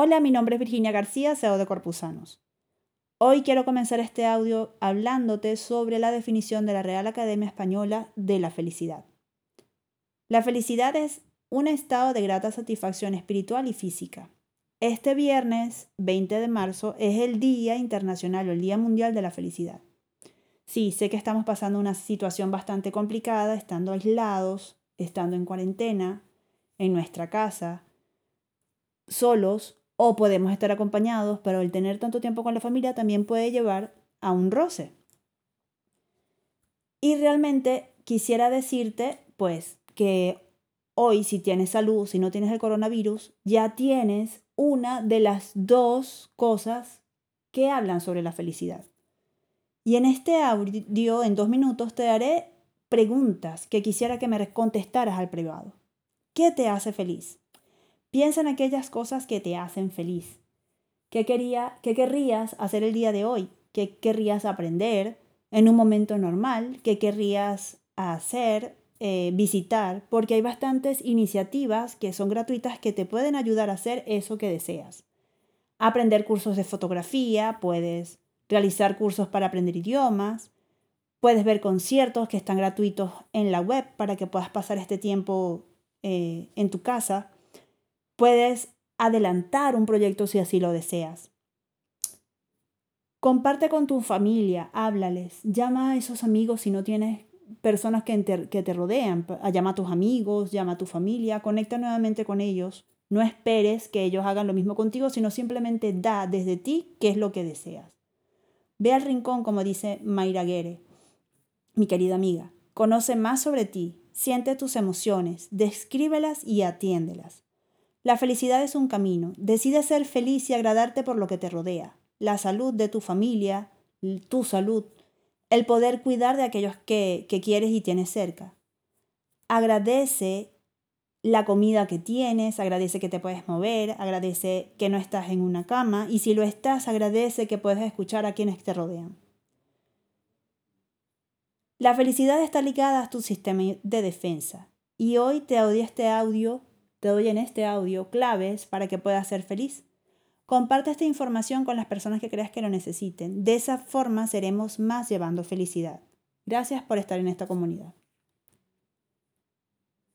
Hola, mi nombre es Virginia García, CEO de Corpusanos. Hoy quiero comenzar este audio hablándote sobre la definición de la Real Academia Española de la felicidad. La felicidad es un estado de grata satisfacción espiritual y física. Este viernes 20 de marzo es el Día Internacional o el Día Mundial de la Felicidad. Sí, sé que estamos pasando una situación bastante complicada, estando aislados, estando en cuarentena, en nuestra casa, solos o podemos estar acompañados, pero el tener tanto tiempo con la familia también puede llevar a un roce. Y realmente quisiera decirte, pues, que hoy si tienes salud, si no tienes el coronavirus, ya tienes una de las dos cosas que hablan sobre la felicidad. Y en este audio, en dos minutos, te daré preguntas que quisiera que me contestaras al privado. ¿Qué te hace feliz? Piensa en aquellas cosas que te hacen feliz. ¿Qué, quería, ¿Qué querrías hacer el día de hoy? ¿Qué querrías aprender en un momento normal? ¿Qué querrías hacer, eh, visitar? Porque hay bastantes iniciativas que son gratuitas que te pueden ayudar a hacer eso que deseas. Aprender cursos de fotografía, puedes realizar cursos para aprender idiomas, puedes ver conciertos que están gratuitos en la web para que puedas pasar este tiempo eh, en tu casa Puedes adelantar un proyecto si así lo deseas. Comparte con tu familia, háblales, llama a esos amigos si no tienes personas que te, rodean, llama a tus amigos, llama a tu familia, conecta nuevamente con ellos. No esperes que ellos hagan lo mismo contigo, sino simplemente da desde ti qué es lo que deseas. Ve al rincón, como dice Mayra Guerre, mi querida amiga. Conoce más sobre ti, siente tus emociones, descríbelas y atiéndelas. La felicidad es un camino. Decide ser feliz y agradarte por lo que te rodea. La salud de tu familia, tu salud, el poder cuidar de aquellos que, que quieres y tienes cerca. Agradece la comida que tienes, agradece que te puedes mover, agradece que no estás en una cama y si lo estás, agradece que puedes escuchar a quienes te rodean. La felicidad está ligada a tu sistema de defensa y hoy te odio este audio te doy en este audio claves para que puedas ser feliz. Comparte esta información con las personas que creas que lo necesiten. De esa forma seremos más llevando felicidad. Gracias por estar en esta comunidad.